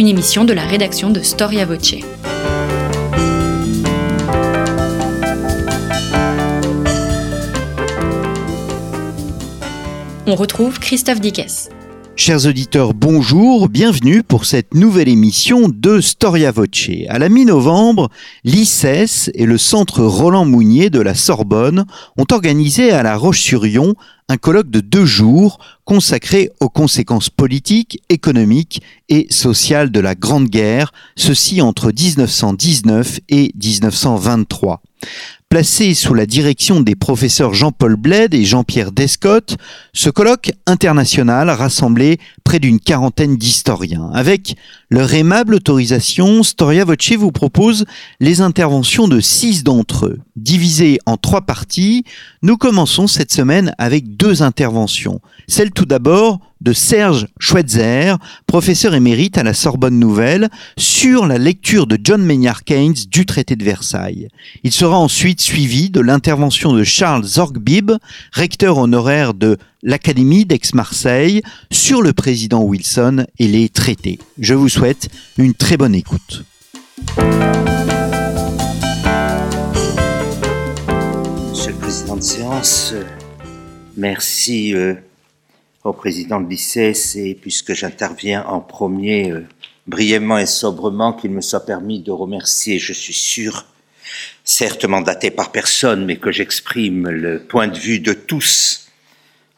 une émission de la rédaction de Storia Voce. On retrouve Christophe Dickès. Chers auditeurs, bonjour, bienvenue pour cette nouvelle émission de Storia Voce. À la mi-novembre, l'ICES et le Centre Roland Mounier de la Sorbonne ont organisé à La Roche-sur-Yon un colloque de deux jours consacré aux conséquences politiques, économiques et sociales de la Grande Guerre, ceci entre 1919 et 1923. Placé sous la direction des professeurs Jean-Paul Bled et Jean-Pierre Descotte, ce colloque international rassemblait près d'une quarantaine d'historiens. Avec leur aimable autorisation, Storia Voce vous propose les interventions de six d'entre eux. Divisées en trois parties, nous commençons cette semaine avec deux interventions. Celle tout d'abord de Serge Schweitzer, professeur émérite à la Sorbonne Nouvelle, sur la lecture de John Maynard Keynes du traité de Versailles. Il sera ensuite suivi de l'intervention de Charles Zorgbib, recteur honoraire de l'Académie d'Aix-Marseille, sur le président Wilson et les traités. Je vous souhaite une très bonne écoute. Monsieur le président de séance, euh, merci. Euh, au président de l'ICES et puisque j'interviens en premier, euh, brièvement et sobrement, qu'il me soit permis de remercier, je suis sûr, certes mandaté par personne, mais que j'exprime le point de vue de tous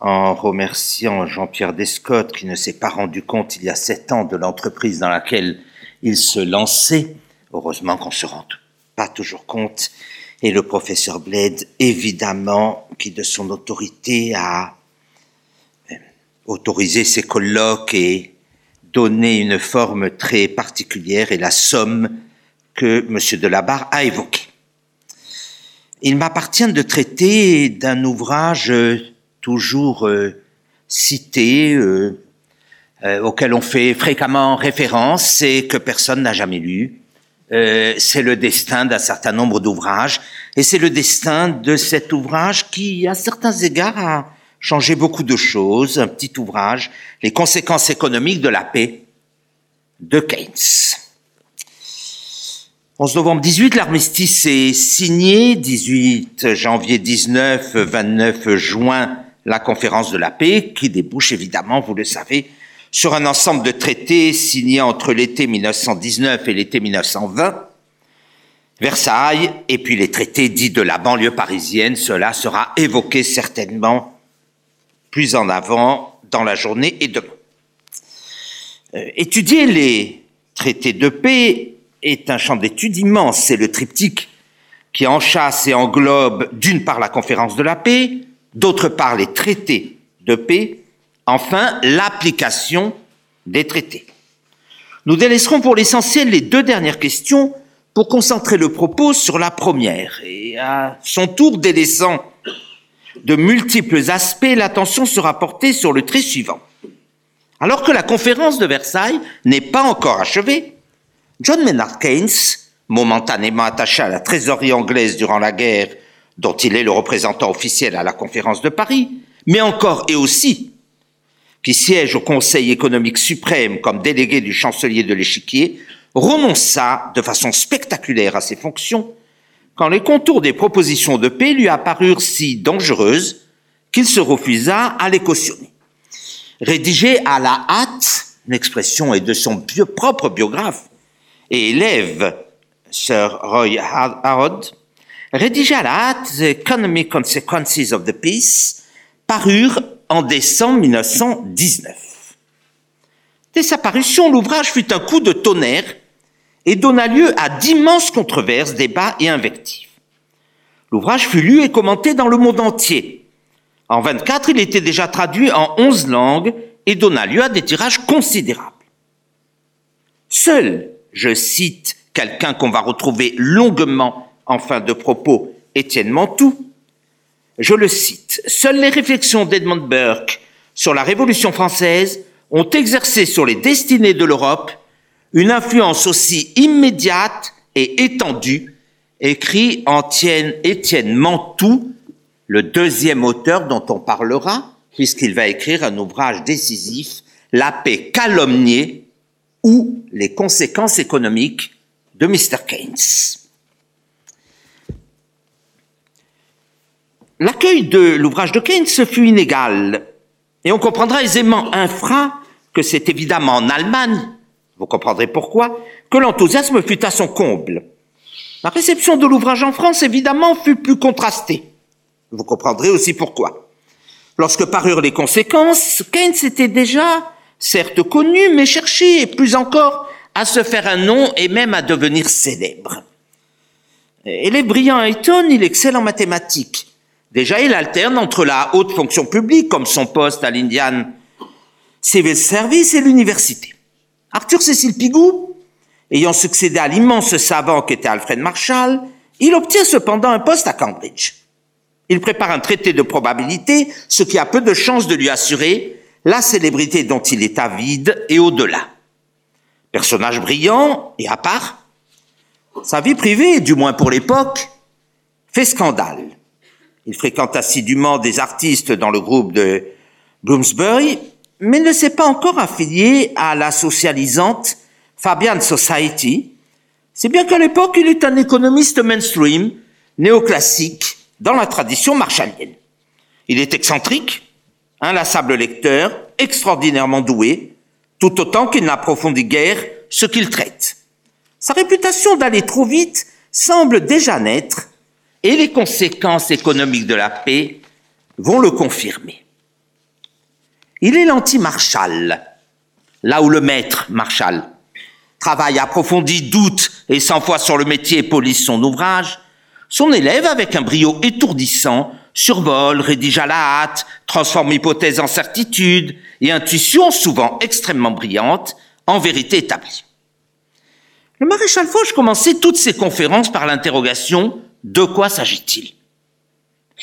en remerciant Jean-Pierre Descotte qui ne s'est pas rendu compte il y a sept ans de l'entreprise dans laquelle il se lançait. Heureusement qu'on se rend pas toujours compte. Et le professeur Bled, évidemment, qui de son autorité a autoriser ces colloques et donner une forme très particulière et la somme que M. Delabarre a évoquée. Il m'appartient de traiter d'un ouvrage toujours euh, cité, euh, euh, auquel on fait fréquemment référence et que personne n'a jamais lu. c'est le destin d'un certain nombre d'ouvrages et c'est le destin de cet ouvrage qui, à certains égards, a changer beaucoup de choses, un petit ouvrage, Les conséquences économiques de la paix de Keynes. 11 novembre 18, l'armistice est signé, 18 janvier 19, 29 juin, la conférence de la paix, qui débouche évidemment, vous le savez, sur un ensemble de traités signés entre l'été 1919 et l'été 1920. Versailles, et puis les traités dits de la banlieue parisienne, cela sera évoqué certainement plus en avant dans la journée et demain. Euh, étudier les traités de paix est un champ d'étude immense. C'est le triptyque qui enchasse et englobe d'une part la conférence de la paix, d'autre part les traités de paix, enfin l'application des traités. Nous délaisserons pour l'essentiel les deux dernières questions pour concentrer le propos sur la première et à son tour délaissant de multiples aspects, l'attention sera portée sur le trait suivant. Alors que la conférence de Versailles n'est pas encore achevée, John Maynard Keynes, momentanément attaché à la trésorerie anglaise durant la guerre, dont il est le représentant officiel à la conférence de Paris, mais encore et aussi qui siège au Conseil économique suprême comme délégué du chancelier de l'échiquier, renonça de façon spectaculaire à ses fonctions quand les contours des propositions de paix lui apparurent si dangereuses qu'il se refusa à les cautionner. Rédigé à la hâte, l'expression est de son propre biographe et élève Sir Roy Harrod, rédigé à la hâte The Economic Consequences of the Peace, parurent en décembre 1919. Dès sa parution, l'ouvrage fut un coup de tonnerre et donna lieu à d'immenses controverses, débats et invectives. L'ouvrage fut lu et commenté dans le monde entier. En 24, il était déjà traduit en 11 langues et donna lieu à des tirages considérables. Seul, je cite quelqu'un qu'on va retrouver longuement en fin de propos, Étienne Mantoux, je le cite, seules les réflexions d'Edmund Burke sur la Révolution française ont exercé sur les destinées de l'Europe une influence aussi immédiate et étendue, écrit Étienne, Étienne Mantoux, le deuxième auteur dont on parlera, puisqu'il va écrire un ouvrage décisif, La paix calomniée, ou les conséquences économiques de Mr. Keynes. L'accueil de l'ouvrage de Keynes fut inégal, et on comprendra aisément un frein que c'est évidemment en Allemagne, vous comprendrez pourquoi, que l'enthousiasme fut à son comble. La réception de l'ouvrage en France, évidemment, fut plus contrastée. Vous comprendrez aussi pourquoi. Lorsque parurent les conséquences, Keynes était déjà, certes connu, mais cherché, plus encore, à se faire un nom et même à devenir célèbre. est brillant Eton, il excelle en mathématiques. Déjà, il alterne entre la haute fonction publique, comme son poste à l'Indian Civil Service, et l'université. Arthur Cécile Pigou, ayant succédé à l'immense savant qu'était Alfred Marshall, il obtient cependant un poste à Cambridge. Il prépare un traité de probabilité, ce qui a peu de chances de lui assurer la célébrité dont il est avide et au-delà. Personnage brillant et à part, sa vie privée, du moins pour l'époque, fait scandale. Il fréquente assidûment des artistes dans le groupe de Bloomsbury, mais ne s'est pas encore affilié à la socialisante Fabian Society, c'est bien qu'à l'époque, il est un économiste mainstream, néoclassique, dans la tradition marshallienne. Il est excentrique, inlassable lecteur, extraordinairement doué, tout autant qu'il n'approfondit guère ce qu'il traite. Sa réputation d'aller trop vite semble déjà naître et les conséquences économiques de la paix vont le confirmer. Il est l'anti-Marshall, là où le maître Marshall travaille approfondi, doute et cent fois sur le métier et police son ouvrage, son élève, avec un brio étourdissant, survole, rédige à la hâte, transforme hypothèse en certitude et intuition souvent extrêmement brillante en vérité établie. Le maréchal Foch commençait toutes ses conférences par l'interrogation de quoi s'agit-il?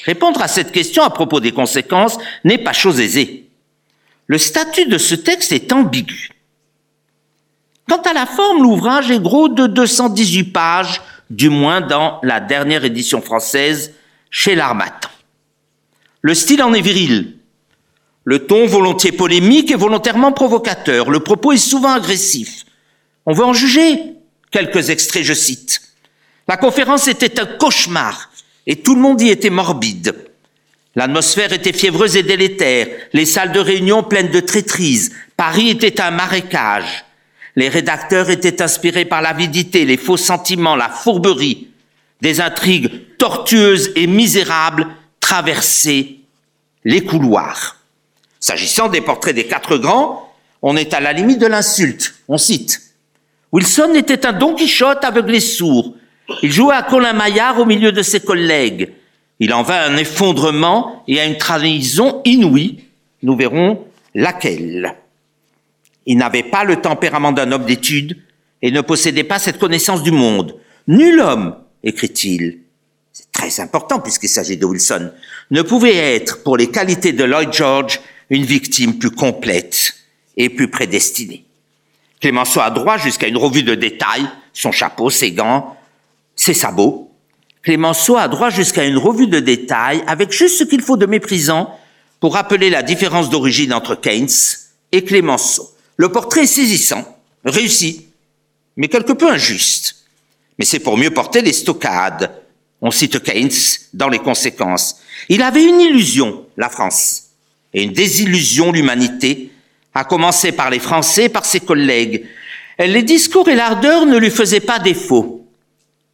Répondre à cette question à propos des conséquences n'est pas chose aisée. Le statut de ce texte est ambigu. Quant à la forme, l'ouvrage est gros de 218 pages, du moins dans la dernière édition française chez l'Armatan. Le style en est viril. Le ton volontiers polémique et volontairement provocateur. Le propos est souvent agressif. On veut en juger. Quelques extraits, je cite. La conférence était un cauchemar et tout le monde y était morbide. L'atmosphère était fiévreuse et délétère, les salles de réunion pleines de traîtrises. Paris était un marécage. Les rédacteurs étaient inspirés par l'avidité, les faux sentiments, la fourberie. Des intrigues tortueuses et misérables traversaient les couloirs. S'agissant des portraits des quatre grands, on est à la limite de l'insulte. On cite. Wilson était un Don Quichotte aveuglé sourd, il jouait à Colin Maillard au milieu de ses collègues. Il en vint un effondrement et à une trahison inouïe. Nous verrons laquelle. Il n'avait pas le tempérament d'un homme d'étude et ne possédait pas cette connaissance du monde. Nul homme, écrit-il, très important puisqu'il s'agit de Wilson, ne pouvait être, pour les qualités de Lloyd George, une victime plus complète et plus prédestinée. Clémenceau a droit jusqu'à une revue de détail, son chapeau, ses gants, ses sabots. Clémenceau a droit jusqu'à une revue de détails avec juste ce qu'il faut de méprisant pour rappeler la différence d'origine entre Keynes et Clémenceau. Le portrait est saisissant, réussi, mais quelque peu injuste. Mais c'est pour mieux porter les stockades. On cite Keynes dans les conséquences. Il avait une illusion, la France, et une désillusion, l'humanité, à commencer par les Français, par ses collègues. Les discours et l'ardeur ne lui faisaient pas défaut.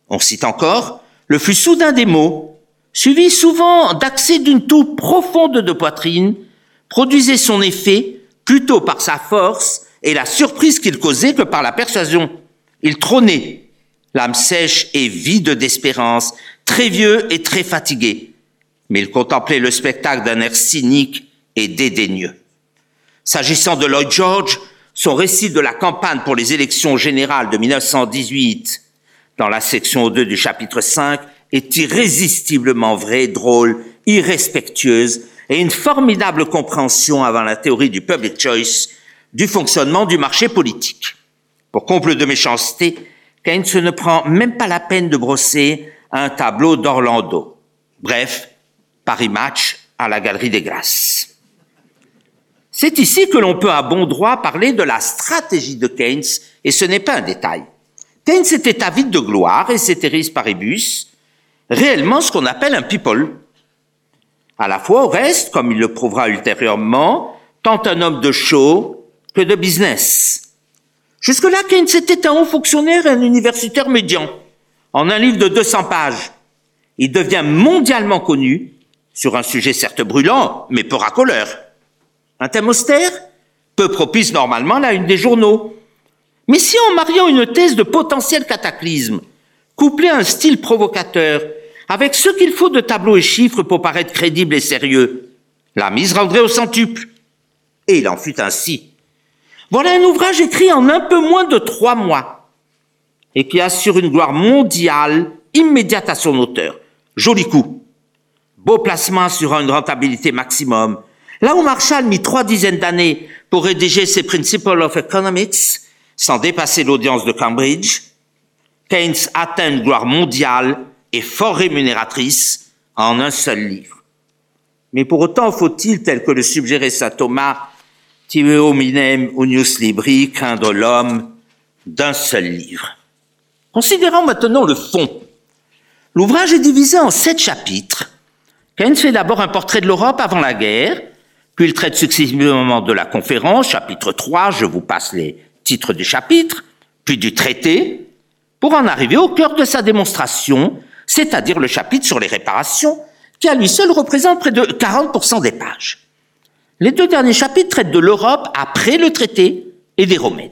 On cite encore le flux soudain des mots, suivi souvent d'accès d'une toux profonde de poitrine, produisait son effet plutôt par sa force et la surprise qu'il causait que par la persuasion. Il trônait, l'âme sèche et vide d'espérance, très vieux et très fatigué, mais il contemplait le spectacle d'un air cynique et dédaigneux. S'agissant de Lloyd George, son récit de la campagne pour les élections générales de 1918 dans la section 2 du chapitre 5 est irrésistiblement vraie, drôle, irrespectueuse et une formidable compréhension avant la théorie du public choice du fonctionnement du marché politique. Pour comble de méchanceté, Keynes ne prend même pas la peine de brosser un tableau d'Orlando. Bref, Paris Match à la Galerie des Grâces. C'est ici que l'on peut à bon droit parler de la stratégie de Keynes, et ce n'est pas un détail. Keynes était avide de gloire et ceteris paribus, réellement ce qu'on appelle un people. À la fois au reste, comme il le prouvera ultérieurement, tant un homme de show que de business. Jusque-là, Keynes était un haut fonctionnaire et un universitaire médian. En un livre de 200 pages, il devient mondialement connu sur un sujet certes brûlant, mais peu racoleur. Un thème austère, peu propice normalement à la une des journaux. Mais si en mariant une thèse de potentiel cataclysme, couplée à un style provocateur, avec ce qu'il faut de tableaux et chiffres pour paraître crédible et sérieux, la mise rendrait au centuple. Et il en fut ainsi. Voilà un ouvrage écrit en un peu moins de trois mois et qui assure une gloire mondiale immédiate à son auteur. Joli coup. Beau placement assurant une rentabilité maximum. Là où Marshall mit trois dizaines d'années pour rédiger ses Principles of Economics, sans dépasser l'audience de Cambridge, Keynes atteint une gloire mondiale et fort rémunératrice en un seul livre. Mais pour autant faut-il, tel que le suggérait saint Thomas, Tive hominem unius libri, craindre l'homme d'un seul livre? Considérons maintenant le fond. L'ouvrage est divisé en sept chapitres. Keynes fait d'abord un portrait de l'Europe avant la guerre, puis il traite successivement de la conférence, chapitre 3, je vous passe les titres du chapitre, puis du traité, pour en arriver au cœur de sa démonstration, c'est-à-dire le chapitre sur les réparations, qui à lui seul représente près de 40% des pages. Les deux derniers chapitres traitent de l'Europe après le traité et des Romaines.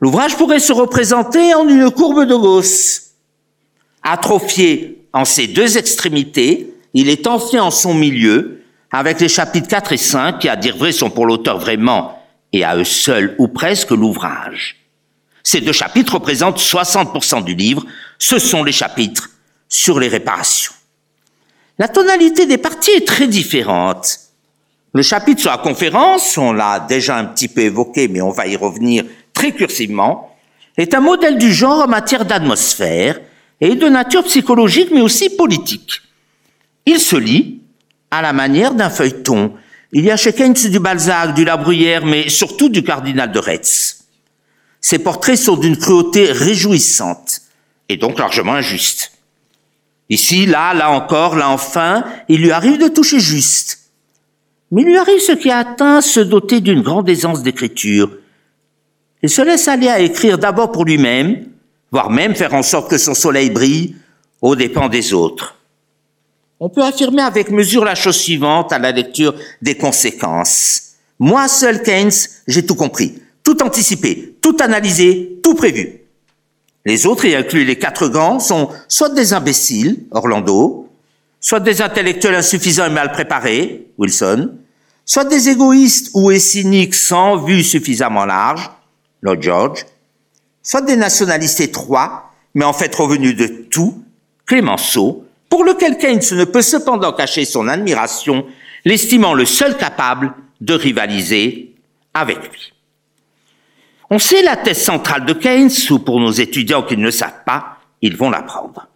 L'ouvrage pourrait se représenter en une courbe de Gauss. Atrophié en ses deux extrémités, il est enflé en son milieu, avec les chapitres 4 et 5 qui, à dire vrai, sont pour l'auteur vraiment, et à eux seuls ou presque, l'ouvrage. Ces deux chapitres représentent 60% du livre, ce sont les chapitres sur les réparations. La tonalité des parties est très différente. Le chapitre sur la conférence, on l'a déjà un petit peu évoqué, mais on va y revenir très cursivement, est un modèle du genre en matière d'atmosphère et de nature psychologique, mais aussi politique. Il se lit à la manière d'un feuilleton. Il y a chez Keynes du Balzac, du La Bruyère, mais surtout du cardinal de Retz. Ces portraits sont d'une cruauté réjouissante et donc largement injuste. Ici, là, là encore, là enfin, il lui arrive de toucher juste. Mais il lui arrive ce qui a atteint se doter d'une grande aisance d'écriture. Il se laisse aller à écrire d'abord pour lui-même, voire même faire en sorte que son soleil brille aux dépens des autres. On peut affirmer avec mesure la chose suivante à la lecture des conséquences. Moi seul, Keynes, j'ai tout compris, tout anticipé, tout analysé, tout prévu. Les autres, y inclus les quatre gants, sont soit des imbéciles, Orlando, soit des intellectuels insuffisants et mal préparés, Wilson, soit des égoïstes ou cyniques sans vue suffisamment large, Lord George, soit des nationalistes étroits, mais en fait revenus de tout, Clémenceau, pour lequel Keynes ne peut cependant cacher son admiration, l'estimant le seul capable de rivaliser avec lui. On sait la thèse centrale de Keynes, ou pour nos étudiants qui ne le savent pas, ils vont l'apprendre.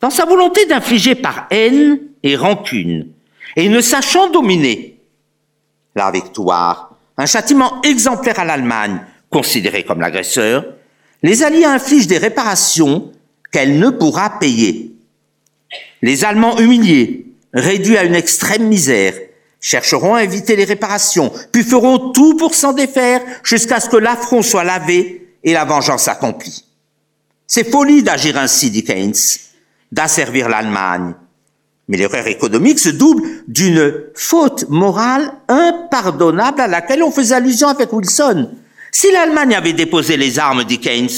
Dans sa volonté d'infliger par haine et rancune, et ne sachant dominer la victoire, un châtiment exemplaire à l'Allemagne, considérée comme l'agresseur, les Alliés infligent des réparations qu'elle ne pourra payer. Les Allemands humiliés, réduits à une extrême misère, chercheront à éviter les réparations, puis feront tout pour s'en défaire jusqu'à ce que l'affront soit lavé et la vengeance accomplie. C'est folie d'agir ainsi, dit Keynes, d'asservir l'Allemagne, mais l'erreur économique se double d'une faute morale impardonnable à laquelle on faisait allusion avec Wilson. Si l'Allemagne avait déposé les armes, dit Keynes,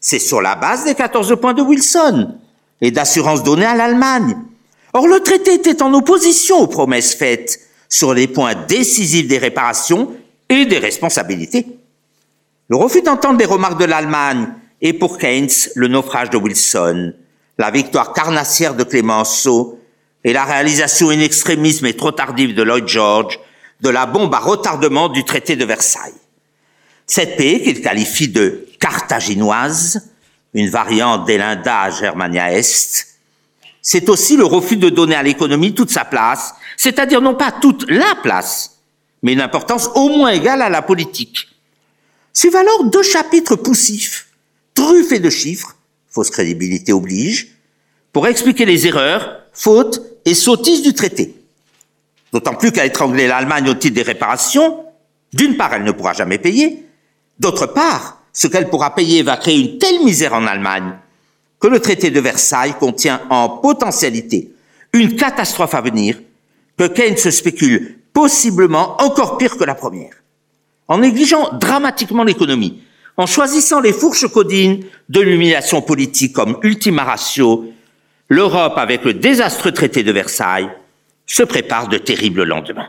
c'est sur la base des 14 points de Wilson et d'assurance donnée à l'Allemagne. Or, le traité était en opposition aux promesses faites sur les points décisifs des réparations et des responsabilités. Le refus d'entendre les remarques de l'Allemagne est pour Keynes le naufrage de Wilson, la victoire carnassière de Clémenceau et la réalisation in extremis mais trop tardive de Lloyd George de la bombe à retardement du traité de Versailles. Cette paix, qu'il qualifie de carthaginoise, une variante d'Elinda Germania Est, c'est aussi le refus de donner à l'économie toute sa place, c'est-à-dire non pas toute la place, mais une importance au moins égale à la politique. Suivent alors deux chapitres poussifs, truffés de chiffres, fausse crédibilité oblige, pour expliquer les erreurs, fautes et sottises du traité. D'autant plus qu'à étrangler l'Allemagne au titre des réparations, d'une part, elle ne pourra jamais payer, d'autre part, ce qu'elle pourra payer va créer une telle misère en Allemagne que le traité de Versailles contient en potentialité une catastrophe à venir que Keynes se spécule possiblement encore pire que la première. En négligeant dramatiquement l'économie, en choisissant les fourches codines de l'humiliation politique comme ultima ratio, l'Europe, avec le désastreux traité de Versailles, se prépare de terribles lendemains.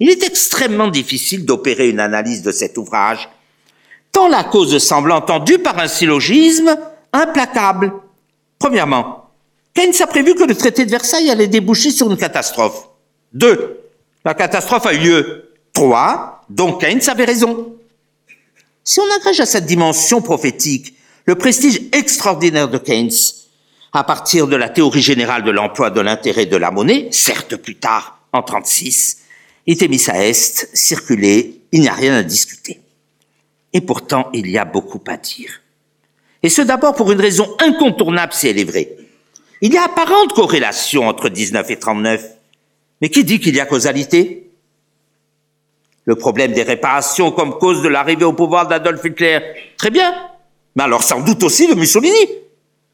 Il est extrêmement difficile d'opérer une analyse de cet ouvrage, tant la cause semble entendue par un syllogisme implacable. Premièrement, Keynes a prévu que le traité de Versailles allait déboucher sur une catastrophe. Deux, la catastrophe a eu lieu. Trois, donc Keynes avait raison. Si on agrège à cette dimension prophétique le prestige extraordinaire de Keynes, à partir de la théorie générale de l'emploi de l'intérêt de la monnaie, certes plus tard, en 36, itemis à est, circulé, il n'y a rien à discuter. Et pourtant, il y a beaucoup à dire. Et ce d'abord pour une raison incontournable si elle est vraie. Il y a apparente corrélation entre 19 et 39. Mais qui dit qu'il y a causalité? Le problème des réparations comme cause de l'arrivée au pouvoir d'Adolf Hitler. Très bien. Mais alors sans doute aussi de Mussolini.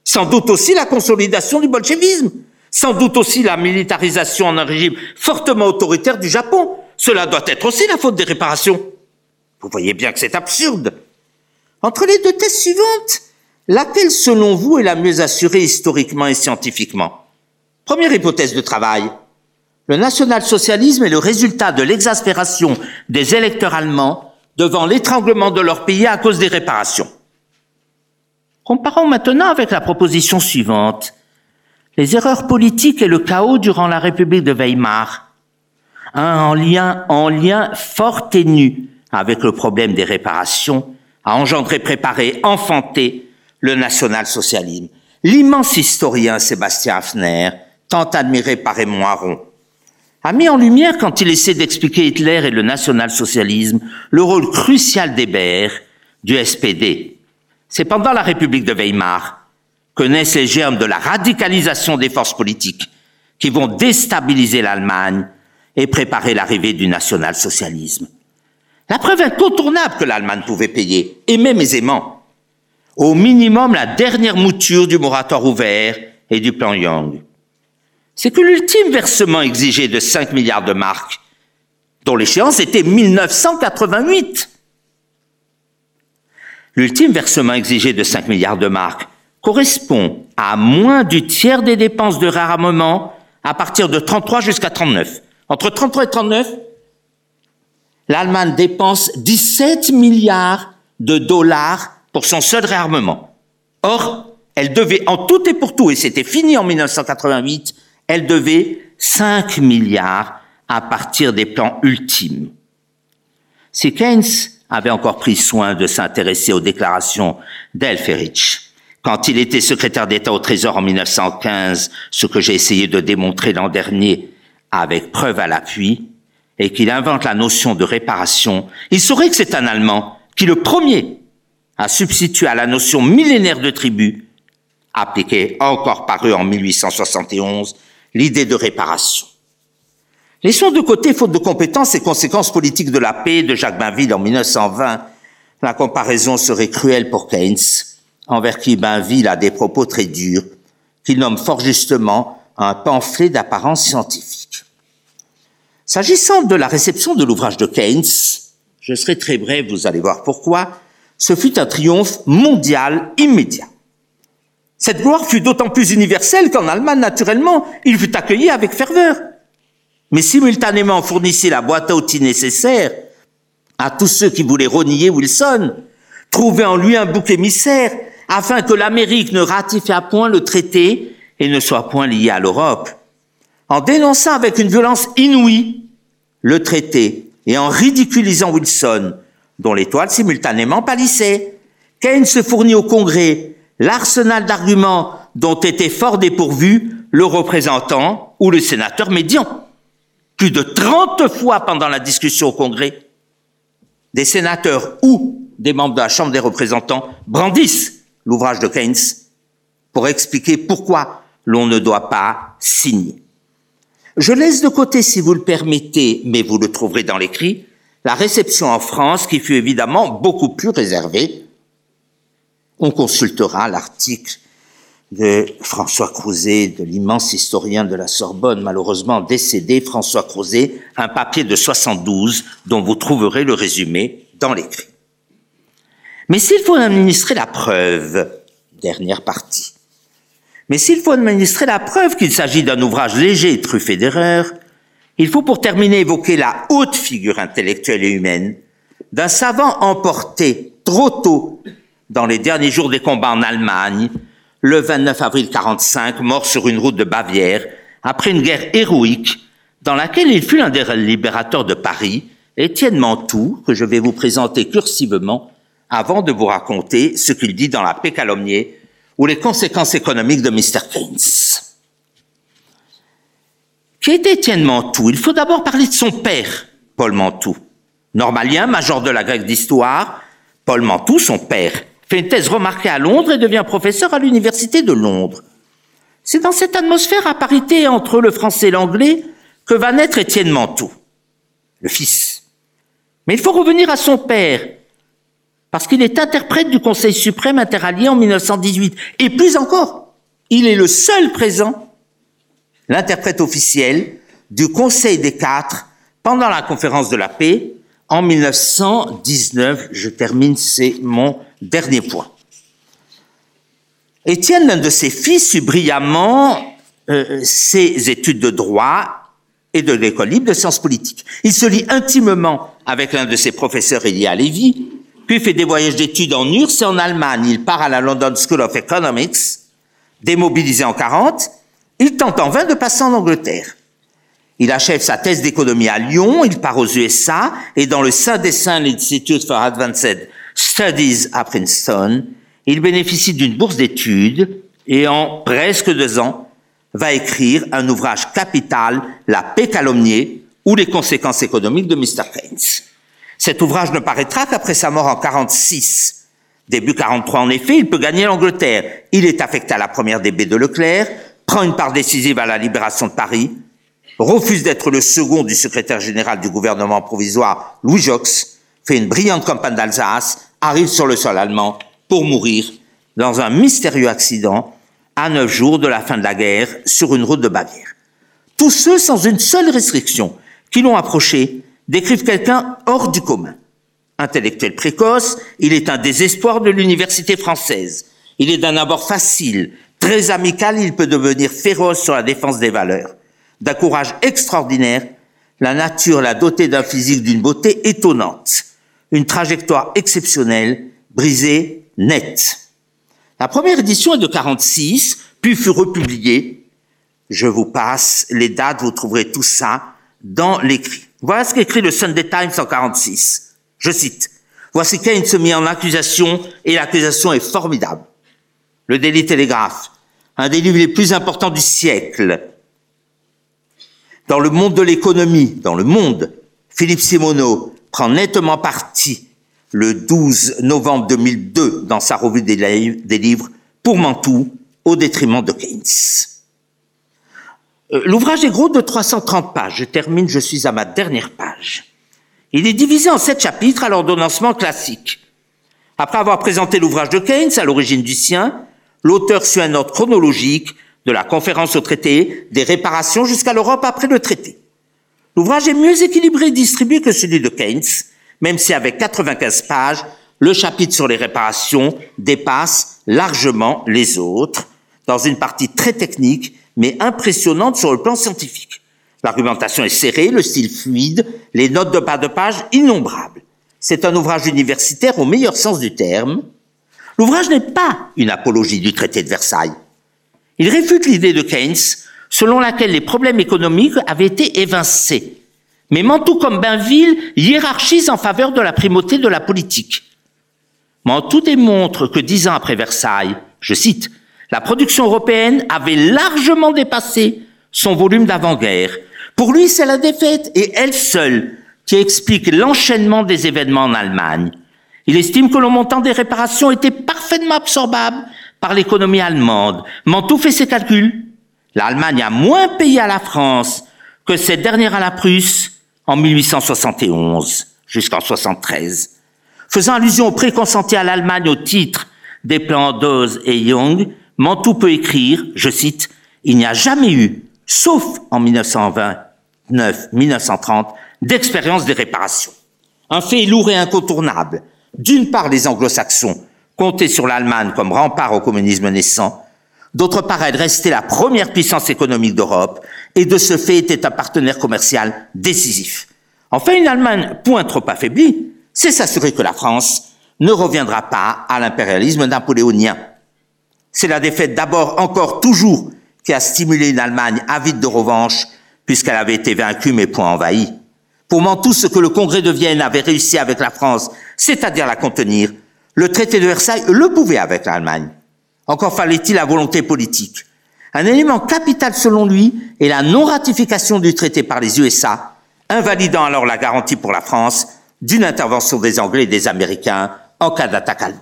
Sans doute aussi la consolidation du bolchevisme. Sans doute aussi la militarisation en un régime fortement autoritaire du Japon. Cela doit être aussi la faute des réparations. Vous voyez bien que c'est absurde. Entre les deux thèses suivantes, laquelle selon vous est la mieux assurée historiquement et scientifiquement? Première hypothèse de travail. Le national-socialisme est le résultat de l'exaspération des électeurs allemands devant l'étranglement de leur pays à cause des réparations. Comparons maintenant avec la proposition suivante. Les erreurs politiques et le chaos durant la République de Weimar. Un en lien, en lien fort ténu avec le problème des réparations, a engendré, préparé, enfanté le national-socialisme. L'immense historien Sébastien Hafner, tant admiré par Raymond Aron, a mis en lumière, quand il essaie d'expliquer Hitler et le national-socialisme, le rôle crucial d'Hébert, du SPD. C'est pendant la République de Weimar que naissent les germes de la radicalisation des forces politiques qui vont déstabiliser l'Allemagne et préparer l'arrivée du national-socialisme. La preuve incontournable que l'Allemagne pouvait payer, et même aisément, au minimum la dernière mouture du moratoire ouvert et du plan Young. C'est que l'ultime versement exigé de 5 milliards de marques, dont l'échéance était 1988, l'ultime versement exigé de 5 milliards de marques correspond à moins du tiers des dépenses de réarmement à partir de 33 jusqu'à 39. Entre 33 et 39, l'Allemagne dépense 17 milliards de dollars pour son seul réarmement. Or, elle devait en tout et pour tout, et c'était fini en 1988, elle devait 5 milliards à partir des plans ultimes. Si Keynes avait encore pris soin de s'intéresser aux déclarations d'Elferich, quand il était secrétaire d'État au Trésor en 1915, ce que j'ai essayé de démontrer l'an dernier avec preuve à l'appui, et qu'il invente la notion de réparation, il saurait que c'est un Allemand qui, le premier, a substitué à la notion millénaire de tribu, appliquée encore par eux en 1871, l'idée de réparation. Laissons de côté, faute de compétences et conséquences politiques de la paix de Jacques Bainville en 1920, la comparaison serait cruelle pour Keynes, envers qui Bainville a des propos très durs, qu'il nomme fort justement un pamphlet d'apparence scientifique. S'agissant de la réception de l'ouvrage de Keynes, je serai très bref, vous allez voir pourquoi, ce fut un triomphe mondial immédiat. Cette gloire fut d'autant plus universelle qu'en Allemagne, naturellement, il fut accueilli avec ferveur. Mais simultanément fournissait la boîte à outils nécessaire à tous ceux qui voulaient renier Wilson, trouver en lui un bouc émissaire, afin que l'Amérique ne ratifie à point le traité et ne soit point liée à l'Europe en dénonçant avec une violence inouïe le traité et en ridiculisant Wilson, dont l'étoile simultanément pâlissait. Keynes se fournit au Congrès l'arsenal d'arguments dont était fort dépourvu le représentant ou le sénateur médian. Plus de 30 fois pendant la discussion au Congrès, des sénateurs ou des membres de la Chambre des représentants brandissent l'ouvrage de Keynes pour expliquer pourquoi l'on ne doit pas signer. Je laisse de côté, si vous le permettez, mais vous le trouverez dans l'écrit, la réception en France qui fut évidemment beaucoup plus réservée. On consultera l'article de François Crouzet, de l'immense historien de la Sorbonne, malheureusement décédé, François Crouzet, un papier de 72 dont vous trouverez le résumé dans l'écrit. Mais s'il faut administrer la preuve, dernière partie, mais s'il faut administrer la preuve qu'il s'agit d'un ouvrage léger et truffé d'erreurs, il faut pour terminer évoquer la haute figure intellectuelle et humaine d'un savant emporté trop tôt dans les derniers jours des combats en Allemagne, le 29 avril 45, mort sur une route de Bavière, après une guerre héroïque dans laquelle il fut l'un des libérateurs de Paris, Étienne Mantoux, que je vais vous présenter cursivement avant de vous raconter ce qu'il dit dans La paix calomniée ou les conséquences économiques de Mr. Keynes. Qui était Étienne Mantoux Il faut d'abord parler de son père, Paul Mantoux. Normalien, major de la grecque d'histoire, Paul Mantoux, son père, fait une thèse remarquée à Londres et devient professeur à l'université de Londres. C'est dans cette atmosphère à parité entre le français et l'anglais que va naître Étienne Mantoux, le fils. Mais il faut revenir à son père, parce qu'il est interprète du Conseil suprême interallié en 1918. Et plus encore, il est le seul présent, l'interprète officiel, du Conseil des quatre pendant la conférence de la paix en 1919. Je termine, c'est mon dernier point. Étienne, l'un de ses fils, suit brillamment euh, ses études de droit et de l'école libre de sciences politiques. Il se lie intimement avec l'un de ses professeurs, Elia Levy, puis fait des voyages d'études en URSS et en Allemagne. Il part à la London School of Economics, démobilisé en 40. Il tente en vain de passer en Angleterre. Il achève sa thèse d'économie à Lyon, il part aux USA et dans le sein des saints l'Institute for Advanced Studies à Princeton, il bénéficie d'une bourse d'études et en presque deux ans va écrire un ouvrage capital, La paix calomniée ou les conséquences économiques de Mr. Keynes. Cet ouvrage ne paraîtra qu'après sa mort en 46. Début 43, en effet, il peut gagner l'Angleterre. Il est affecté à la première DB de Leclerc, prend une part décisive à la libération de Paris, refuse d'être le second du secrétaire général du gouvernement provisoire, Louis Jox, fait une brillante campagne d'Alsace, arrive sur le sol allemand pour mourir dans un mystérieux accident à neuf jours de la fin de la guerre sur une route de Bavière. Tous ceux sans une seule restriction qui l'ont approché décrivent quelqu'un hors du commun. Intellectuel précoce, il est un désespoir de l'université française. Il est d'un abord facile, très amical, il peut devenir féroce sur la défense des valeurs. D'un courage extraordinaire, la nature l'a doté d'un physique d'une beauté étonnante. Une trajectoire exceptionnelle, brisée, nette. La première édition est de 46, puis fut republiée. Je vous passe les dates, vous trouverez tout ça dans l'écrit. Voilà ce qu'écrit le Sunday Times en 46. Je cite. Voici Keynes se mit en accusation et l'accusation est formidable. Le Daily Telegraph, un des livres les plus importants du siècle. Dans le monde de l'économie, dans le monde, Philippe Simoneau prend nettement parti le 12 novembre 2002 dans sa revue des livres pour Mantoux au détriment de Keynes. Euh, l'ouvrage est gros de 330 pages. Je termine, je suis à ma dernière page. Il est divisé en sept chapitres à l'ordonnancement classique. Après avoir présenté l'ouvrage de Keynes à l'origine du sien, l'auteur suit un ordre chronologique de la conférence au traité, des réparations jusqu'à l'Europe après le traité. L'ouvrage est mieux équilibré et distribué que celui de Keynes, même si avec 95 pages, le chapitre sur les réparations dépasse largement les autres, dans une partie très technique mais impressionnante sur le plan scientifique. L'argumentation est serrée, le style fluide, les notes de bas de page innombrables. C'est un ouvrage universitaire au meilleur sens du terme. L'ouvrage n'est pas une apologie du traité de Versailles. Il réfute l'idée de Keynes selon laquelle les problèmes économiques avaient été évincés. Mais Mantoux comme Bainville hiérarchise en faveur de la primauté de la politique. Mantoux démontre que dix ans après Versailles, je cite, la production européenne avait largement dépassé son volume d'avant-guerre, Pour lui, c'est la défaite, et elle seule, qui explique l'enchaînement des événements en Allemagne. Il estime que le montant des réparations était parfaitement absorbable par l'économie allemande. Mantoux fait ses calculs. L'Allemagne a moins payé à la France que cette dernière à la Prusse en 1871 jusqu'en 73. Faisant allusion au prêt à l'Allemagne au titre des plans Dawes et Young, Mantoux peut écrire, je cite, Il n'y a jamais eu, sauf en 1929-1930, d'expérience des réparations. Un fait lourd et incontournable. D'une part, les anglo-saxons comptaient sur l'Allemagne comme rempart au communisme naissant. D'autre part, elle restait la première puissance économique d'Europe et de ce fait était un partenaire commercial décisif. Enfin, une Allemagne point trop affaiblie, c'est s'assurer que la France ne reviendra pas à l'impérialisme napoléonien. C'est la défaite d'abord encore toujours qui a stimulé une Allemagne avide de revanche puisqu'elle avait été vaincue mais point envahie. Pour tout ce que le Congrès de Vienne avait réussi avec la France, c'est-à-dire la contenir, le traité de Versailles le pouvait avec l'Allemagne. Encore fallait-il la volonté politique. Un élément capital selon lui est la non-ratification du traité par les USA, invalidant alors la garantie pour la France d'une intervention des Anglais et des Américains en cas d'attaque allemande.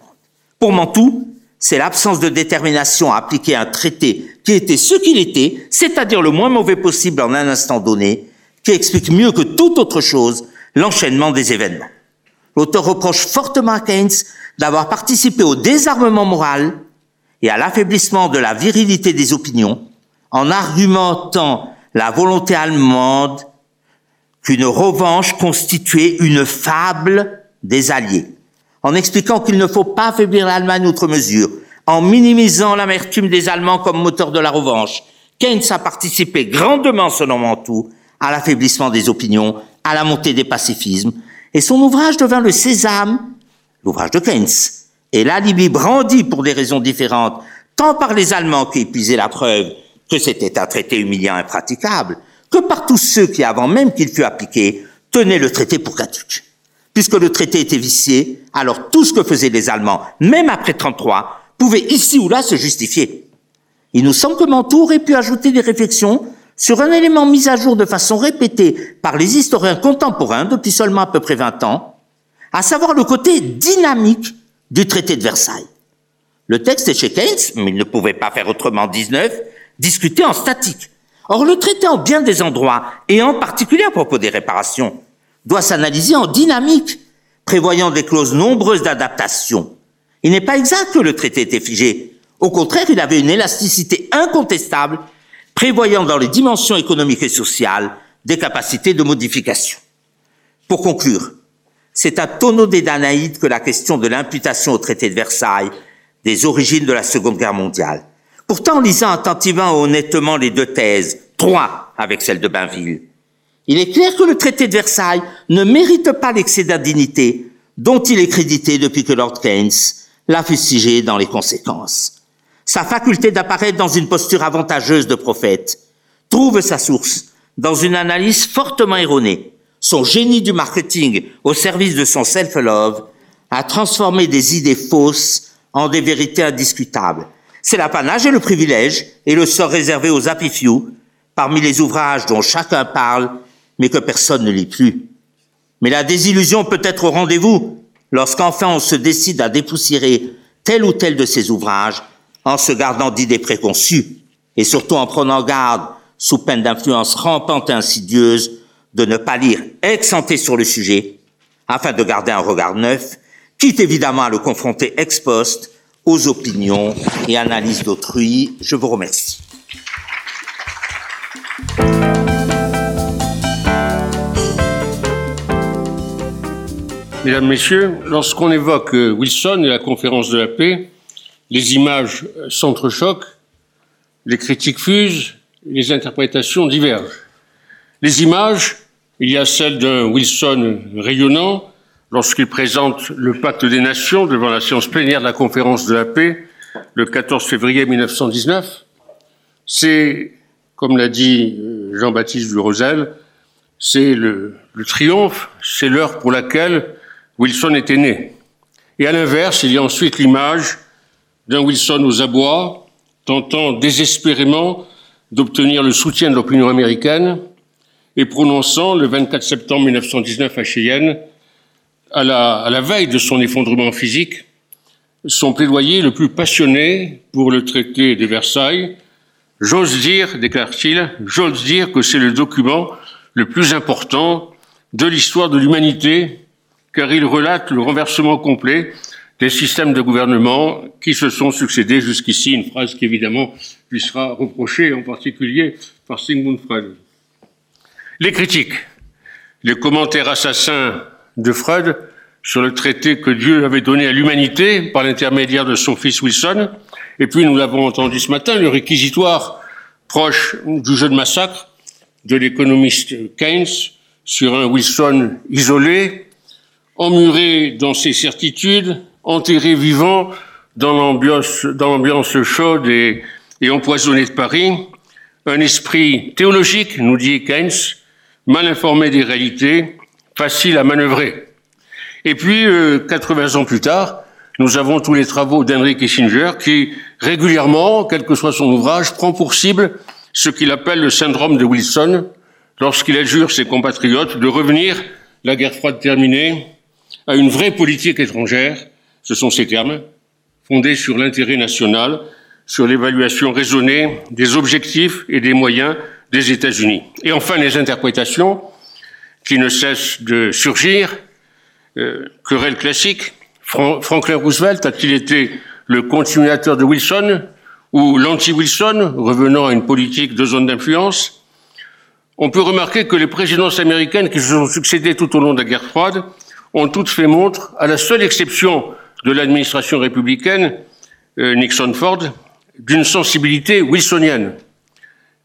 Pour Mantoux, c'est l'absence de détermination à appliquer un traité qui était ce qu'il était, c'est-à-dire le moins mauvais possible en un instant donné, qui explique mieux que toute autre chose l'enchaînement des événements. L'auteur reproche fortement à Keynes d'avoir participé au désarmement moral et à l'affaiblissement de la virilité des opinions en argumentant la volonté allemande qu'une revanche constituait une fable des Alliés, en expliquant qu'il ne faut pas affaiblir l'Allemagne outre mesure, en minimisant l'amertume des Allemands comme moteur de la revanche. Keynes a participé grandement, selon Mantoux, à l'affaiblissement des opinions, à la montée des pacifismes, et son ouvrage devint le sésame, l'ouvrage de Keynes, et l'alibi brandi pour des raisons différentes, tant par les Allemands qui épuisaient la preuve que c'était un traité humiliant et impraticable, que par tous ceux qui, avant même qu'il fût appliqué, tenaient le traité pour caduque. Puisque le traité était vicié, alors tout ce que faisaient les Allemands, même après 33, pouvait ici ou là se justifier. Il nous semble que Mantour aurait pu ajouter des réflexions sur un élément mis à jour de façon répétée par les historiens contemporains depuis seulement à peu près 20 ans, à savoir le côté dynamique du traité de Versailles. Le texte est chez Keynes, mais il ne pouvait pas faire autrement 19, discuté en statique. Or, le traité en bien des endroits, et en particulier à propos des réparations, doit s'analyser en dynamique, prévoyant des clauses nombreuses d'adaptation. Il n'est pas exact que le traité était figé. Au contraire, il avait une élasticité incontestable, prévoyant dans les dimensions économiques et sociales des capacités de modification. Pour conclure, c'est à tonneau des Danaïdes que la question de l'imputation au traité de Versailles des origines de la Seconde Guerre mondiale Pourtant, en lisant attentivement et honnêtement les deux thèses, trois avec celle de Bainville, il est clair que le traité de Versailles ne mérite pas l'excès d'indignité dont il est crédité depuis que Lord Keynes l'a fustigé dans les conséquences. Sa faculté d'apparaître dans une posture avantageuse de prophète trouve sa source dans une analyse fortement erronée. Son génie du marketing au service de son self-love a transformé des idées fausses en des vérités indiscutables c'est l'apanage et le privilège et le sort réservé aux happy parmi les ouvrages dont chacun parle, mais que personne ne lit plus. Mais la désillusion peut être au rendez-vous lorsqu'enfin on se décide à dépoussiérer tel ou tel de ces ouvrages en se gardant d'idées préconçues et surtout en prenant garde, sous peine d'influence rampante et insidieuse, de ne pas lire excenté sur le sujet afin de garder un regard neuf, quitte évidemment à le confronter ex poste aux opinions et analyses d'autrui. Je vous remercie. Mesdames, Messieurs, lorsqu'on évoque euh, Wilson et la conférence de la paix, les images s'entrechoquent, les critiques fusent, les interprétations divergent. Les images, il y a celle d'un Wilson rayonnant, lorsqu'il présente le pacte des nations devant la séance plénière de la conférence de la paix le 14 février 1919. C'est, comme l'a dit euh, Jean-Baptiste Rosel, c'est le triomphe, c'est l'heure pour laquelle Wilson était né. Et à l'inverse, il y a ensuite l'image d'un Wilson aux abois, tentant désespérément d'obtenir le soutien de l'opinion américaine, et prononçant le 24 septembre 1919 à Cheyenne, à la, à la veille de son effondrement physique, son plaidoyer le plus passionné pour le traité de Versailles. J'ose dire, déclare-t-il, j'ose dire que c'est le document le plus important de l'histoire de l'humanité, car il relate le renversement complet des systèmes de gouvernement qui se sont succédés jusqu'ici, une phrase qui évidemment lui sera reprochée en particulier par Sigmund Freud. Les critiques, les commentaires assassins de Freud sur le traité que Dieu avait donné à l'humanité par l'intermédiaire de son fils Wilson, et puis nous l'avons entendu ce matin, le réquisitoire proche du jeu de massacre de l'économiste Keynes sur un Wilson isolé, emmuré dans ses certitudes, enterré vivant dans l'ambiance, chaude et, et empoisonnée de Paris, un esprit théologique, nous dit Keynes, mal informé des réalités, facile à manœuvrer. Et puis, 80 euh, ans plus tard, nous avons tous les travaux d'Henry Kissinger qui, régulièrement, quel que soit son ouvrage, prend pour cible ce qu'il appelle le syndrome de Wilson, lorsqu'il adjure ses compatriotes de revenir, la guerre froide terminée, à une vraie politique étrangère, ce sont ces termes, fondés sur l'intérêt national, sur l'évaluation raisonnée des objectifs et des moyens des États-Unis. Et enfin, les interprétations qui ne cessent de surgir, euh, querelle classique, Franklin Roosevelt a-t-il été le continuateur de Wilson ou l'anti-Wilson, revenant à une politique de zone d'influence? On peut remarquer que les présidences américaines qui se sont succédées tout au long de la guerre froide ont toutes fait montre, à la seule exception de l'administration républicaine, euh, Nixon-Ford, d'une sensibilité wilsonienne.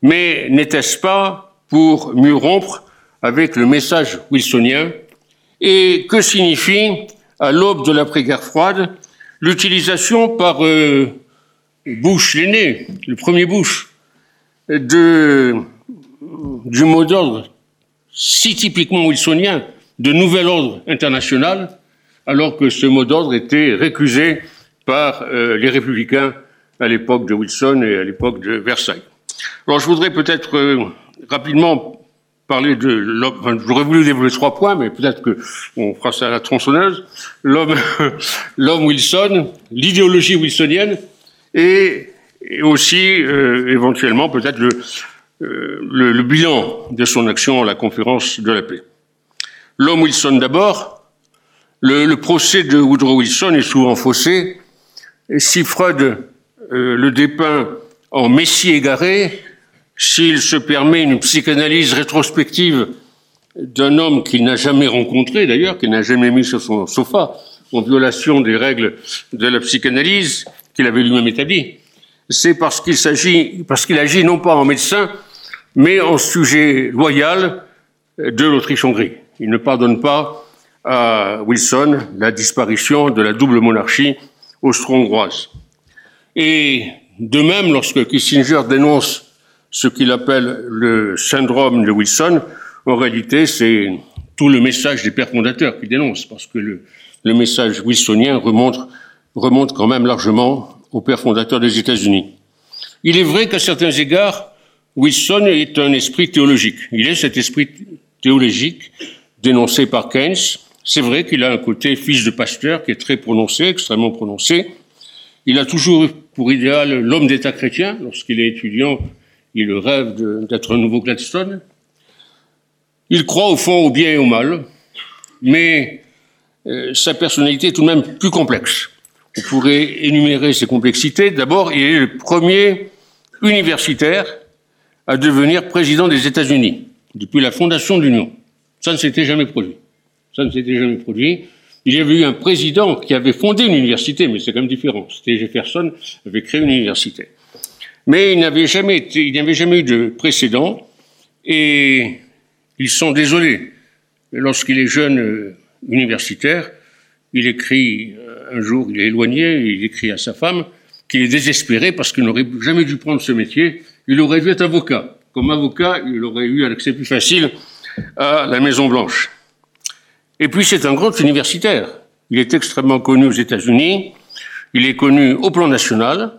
Mais n'était-ce pas pour mieux rompre avec le message wilsonien Et que signifie, à l'aube de l'après-guerre froide, l'utilisation par euh, Bush l'aîné, le premier Bush, du mot d'ordre si typiquement wilsonien de nouvel ordre international alors que ce mot d'ordre était récusé par euh, les républicains à l'époque de Wilson et à l'époque de Versailles. Alors je voudrais peut-être euh, rapidement parler de l'homme, j'aurais voulu développer trois points, mais peut-être que on fera ça à la tronçonneuse. L'homme, l'homme Wilson, l'idéologie wilsonienne, et, aussi euh, éventuellement peut-être le, le bilan de son action à la conférence de la paix. L'homme Wilson d'abord, le, le, procès de Woodrow Wilson est souvent faussé. Si Freud euh, le dépeint en messie égaré, s'il se permet une psychanalyse rétrospective d'un homme qu'il n'a jamais rencontré d'ailleurs, qu'il n'a jamais mis sur son sofa, en violation des règles de la psychanalyse qu'il avait lui-même établies, c'est parce qu'il agit non pas en médecin, mais en sujet loyal de l'Autriche-Hongrie. Il ne pardonne pas à Wilson la disparition de la double monarchie austro-hongroise. Et de même, lorsque Kissinger dénonce ce qu'il appelle le syndrome de Wilson, en réalité, c'est tout le message des pères fondateurs qu'il dénonce, parce que le, message wilsonien remonte, remonte quand même largement aux pères fondateurs des États-Unis. Il est vrai qu'à certains égards, Wilson est un esprit théologique. Il est cet esprit théologique dénoncé par Keynes, c'est vrai qu'il a un côté fils de pasteur qui est très prononcé, extrêmement prononcé. Il a toujours pour idéal l'homme d'État chrétien. Lorsqu'il est étudiant, il rêve d'être un nouveau Gladstone. Il croit au fond au bien et au mal, mais euh, sa personnalité est tout de même plus complexe. On pourrait énumérer ses complexités. D'abord, il est le premier universitaire à devenir président des États-Unis depuis la fondation de l'Union. Ça ne s'était jamais produit. Ça ne s'était jamais produit. Il y avait eu un président qui avait fondé une université, mais c'est quand même différent. C'était Jefferson avait créé une université. Mais il n'avait jamais il n'y avait jamais eu de précédent, et ils sont désolés. Lorsqu'il est jeune euh, universitaire, il écrit euh, un jour, il est éloigné, il écrit à sa femme qu'il est désespéré parce qu'il n'aurait jamais dû prendre ce métier. Il aurait dû être avocat. Comme avocat, il aurait eu un accès plus facile à la Maison Blanche. Et puis c'est un grand universitaire. Il est extrêmement connu aux États-Unis. Il est connu au plan national,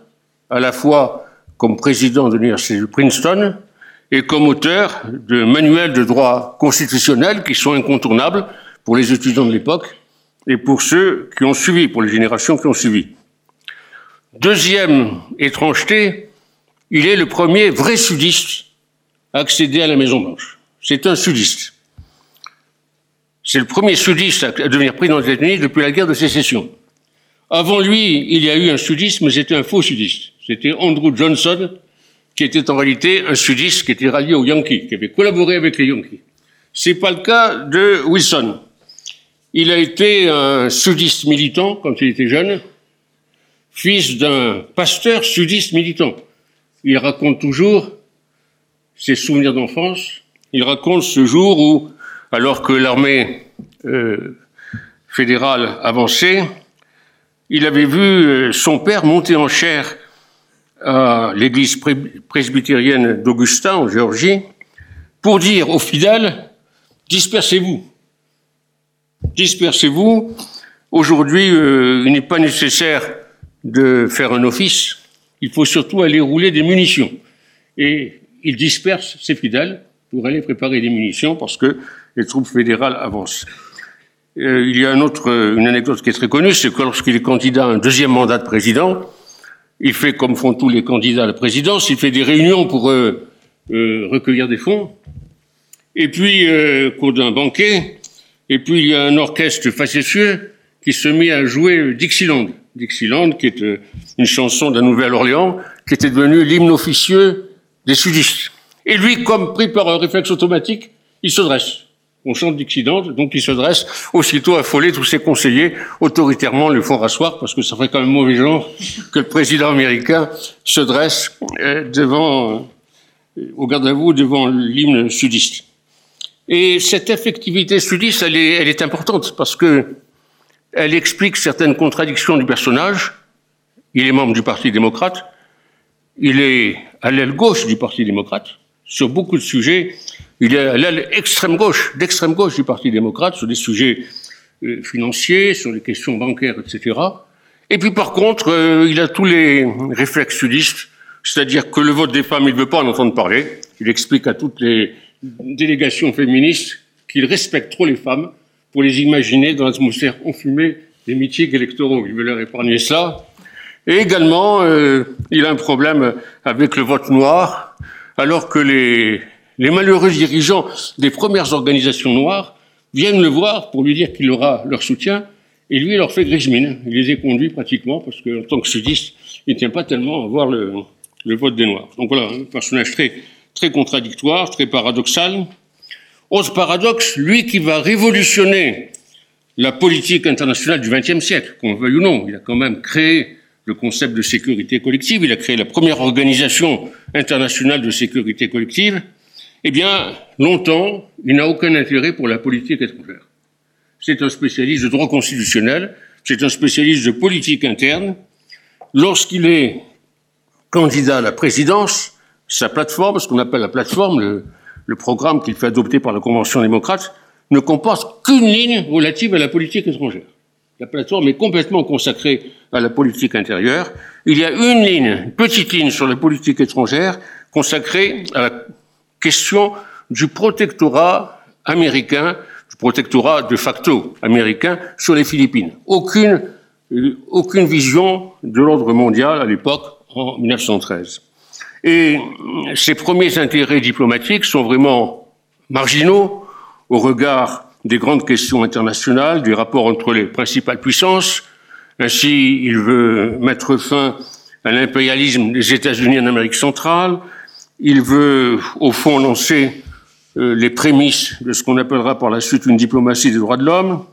à la fois comme président de l'université de Princeton et comme auteur de manuels de droit constitutionnel qui sont incontournables pour les étudiants de l'époque et pour ceux qui ont suivi, pour les générations qui ont suivi. Deuxième étrangeté, il est le premier vrai sudiste à accéder à la Maison Blanche. C'est un sudiste. C'est le premier sudiste à devenir président des États-Unis depuis la guerre de sécession. Avant lui, il y a eu un sudiste, mais c'était un faux sudiste. C'était Andrew Johnson, qui était en réalité un sudiste qui était rallié aux Yankees, qui avait collaboré avec les Yankees. C'est pas le cas de Wilson. Il a été un sudiste militant quand il était jeune, fils d'un pasteur sudiste militant. Il raconte toujours ses souvenirs d'enfance. Il raconte ce jour où, alors que l'armée euh, fédérale avançait, il avait vu euh, son père monter en chair à l'église presbytérienne d'Augustin en Géorgie pour dire aux fidèles, dispersez-vous. Dispersez-vous. Aujourd'hui, euh, il n'est pas nécessaire de faire un office. Il faut surtout aller rouler des munitions. Et il disperse ses fidèles pour aller préparer des munitions parce que les troupes fédérales avancent. Euh, il y a un autre, une anecdote qui est très connue, c'est que lorsqu'il est candidat à un deuxième mandat de président, il fait comme font tous les candidats à la présidence, il fait des réunions pour euh, euh, recueillir des fonds. Et puis, euh, cours d'un banquet, et puis il y a un orchestre facétieux qui se met à jouer Dixieland. Dixieland, qui est euh, une chanson de la Nouvelle-Orléans, qui était devenue l'hymne officieux des sudistes. Et lui, comme pris par un réflexe automatique, il se dresse. On chante Dixieland, donc il se dresse, aussitôt affolé, tous ses conseillers autoritairement le font rasseoir, parce que ça ferait quand même mauvais genre que le président américain se dresse euh, devant, euh, au garde à vous, devant l'hymne sudiste. Et cette affectivité sudiste, elle est, elle est importante, parce que elle explique certaines contradictions du personnage. Il est membre du Parti démocrate, il est à l'aile gauche du Parti démocrate, sur beaucoup de sujets, il est à l'aile extrême gauche, d'extrême gauche du Parti démocrate, sur des sujets euh, financiers, sur les questions bancaires, etc. Et puis par contre, euh, il a tous les réflexes sudistes, c'est-à-dire que le vote des femmes, il ne veut pas en entendre parler. Il explique à toutes les délégations féministes qu'il respecte trop les femmes pour les imaginer dans l'atmosphère enfumée des mythiques électoraux. Il veut leur épargner cela. Et également, euh, il a un problème avec le vote noir, alors que les, les malheureux dirigeants des premières organisations noires viennent le voir pour lui dire qu'il aura leur soutien, et lui, il leur fait grise mine. Il les conduits pratiquement, parce qu'en tant que sudiste, il ne tient pas tellement à voir le, le vote des Noirs. Donc voilà, un personnage très, très contradictoire, très paradoxal. Autre paradoxe, lui qui va révolutionner la politique internationale du XXe siècle, qu'on veuille ou non, il a quand même créé le concept de sécurité collective, il a créé la première organisation internationale de sécurité collective, eh bien, longtemps, il n'a aucun intérêt pour la politique étrangère. C'est un spécialiste de droit constitutionnel, c'est un spécialiste de politique interne. Lorsqu'il est candidat à la présidence, sa plateforme, ce qu'on appelle la plateforme, le, le programme qu'il fait adopter par la Convention démocrate, ne comporte qu'une ligne relative à la politique étrangère. La plateforme est complètement consacrée à la politique intérieure. Il y a une ligne, une petite ligne sur la politique étrangère consacrée à la question du protectorat américain, du protectorat de facto américain sur les Philippines. Aucune, euh, aucune vision de l'ordre mondial à l'époque, en 1913. Et ces premiers intérêts diplomatiques sont vraiment marginaux au regard des grandes questions internationales, des rapports entre les principales puissances. Ainsi, il veut mettre fin à l'impérialisme des États-Unis en Amérique centrale. Il veut, au fond, lancer euh, les prémices de ce qu'on appellera par la suite une diplomatie des droits de l'homme.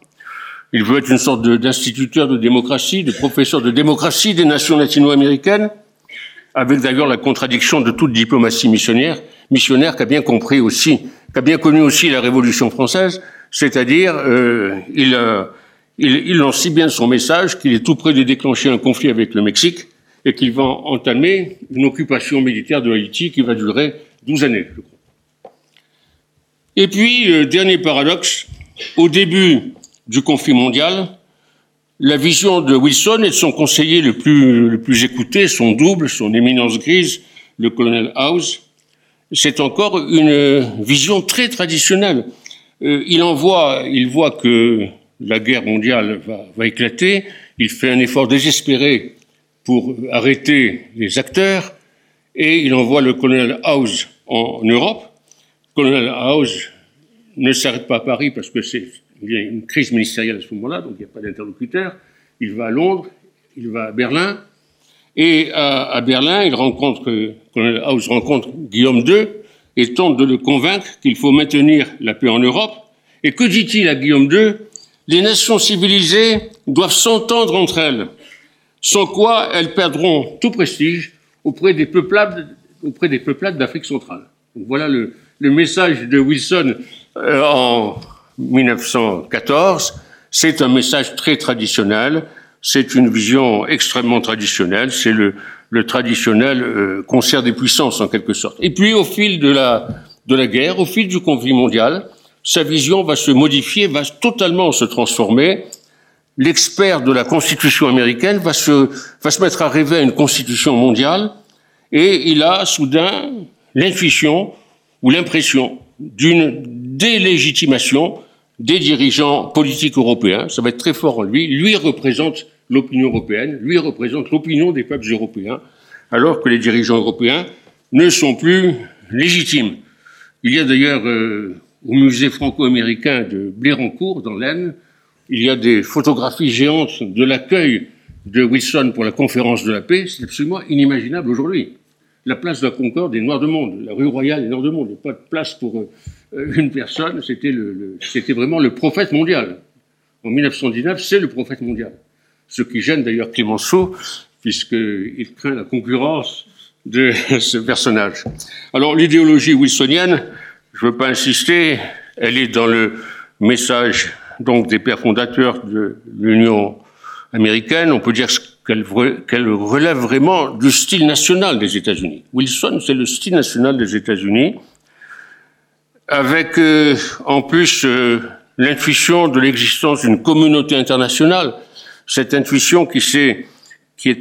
Il veut être une sorte d'instituteur de, de démocratie, de professeur de démocratie des nations latino-américaines, avec d'ailleurs la contradiction de toute diplomatie missionnaire, missionnaire qui a bien compris aussi, qui a bien connu aussi la Révolution française, c'est-à-dire, euh, il, il, il, lance si bien son message qu'il est tout près de déclencher un conflit avec le Mexique et qu'il va entamer une occupation militaire de Haïti qui va durer 12 années, je crois. Et puis, euh, dernier paradoxe, au début du conflit mondial, la vision de Wilson et de son conseiller le plus, le plus écouté, son double, son éminence grise, le colonel House, c'est encore une vision très traditionnelle. Euh, il en voit, il voit que la guerre mondiale va, éclater. Il fait un effort désespéré pour arrêter les acteurs et il envoie le colonel House en Europe. Le colonel House ne s'arrête pas à Paris parce que c'est une crise ministérielle à ce moment-là, donc il n'y a pas d'interlocuteur. Il va à Londres, il va à Berlin, et à, à Berlin, il rencontre, le colonel House rencontre Guillaume II et tente de le convaincre qu'il faut maintenir la paix en Europe. Et que dit-il à Guillaume II Les nations civilisées doivent s'entendre entre elles, sans quoi elles perdront tout prestige auprès des peuplades, d'Afrique centrale. Voilà le, le, message de Wilson euh, en 1914. C'est un message très traditionnel. C'est une vision extrêmement traditionnelle. C'est le, le, traditionnel euh, concert des puissances en quelque sorte. Et puis au fil de la, de la guerre, au fil du conflit mondial, sa vision va se modifier, va totalement se transformer. L'expert de la Constitution américaine va se, va se mettre à rêver à une Constitution mondiale et il a soudain l'intuition ou l'impression d'une délégitimation des dirigeants politiques européens. Ça va être très fort en lui. Lui représente l'opinion européenne, lui représente l'opinion des peuples européens, alors que les dirigeants européens ne sont plus légitimes. Il y a d'ailleurs euh, au musée franco-américain de Blérancourt, dans l'Aisne, il y a des photographies géantes de l'accueil de Wilson pour la conférence de la paix. C'est absolument inimaginable aujourd'hui. La place de la Concorde est noire de monde, la rue Royale est noire de monde. Il n'y a pas de place pour euh, une personne. C'était c'était vraiment le prophète mondial. En 1919, c'est le prophète mondial. Ce qui gêne d'ailleurs Clémenceau, puisqu'il craint la concurrence de ce personnage. Alors l'idéologie wilsonienne, je ne veux pas insister, elle est dans le message donc des pères fondateurs de l'Union américaine. On peut dire qu'elle relève vraiment du style national des États-Unis. Wilson, c'est le style national des États-Unis, avec euh, en plus euh, l'intuition de l'existence d'une communauté internationale. Cette intuition qui s'est qui est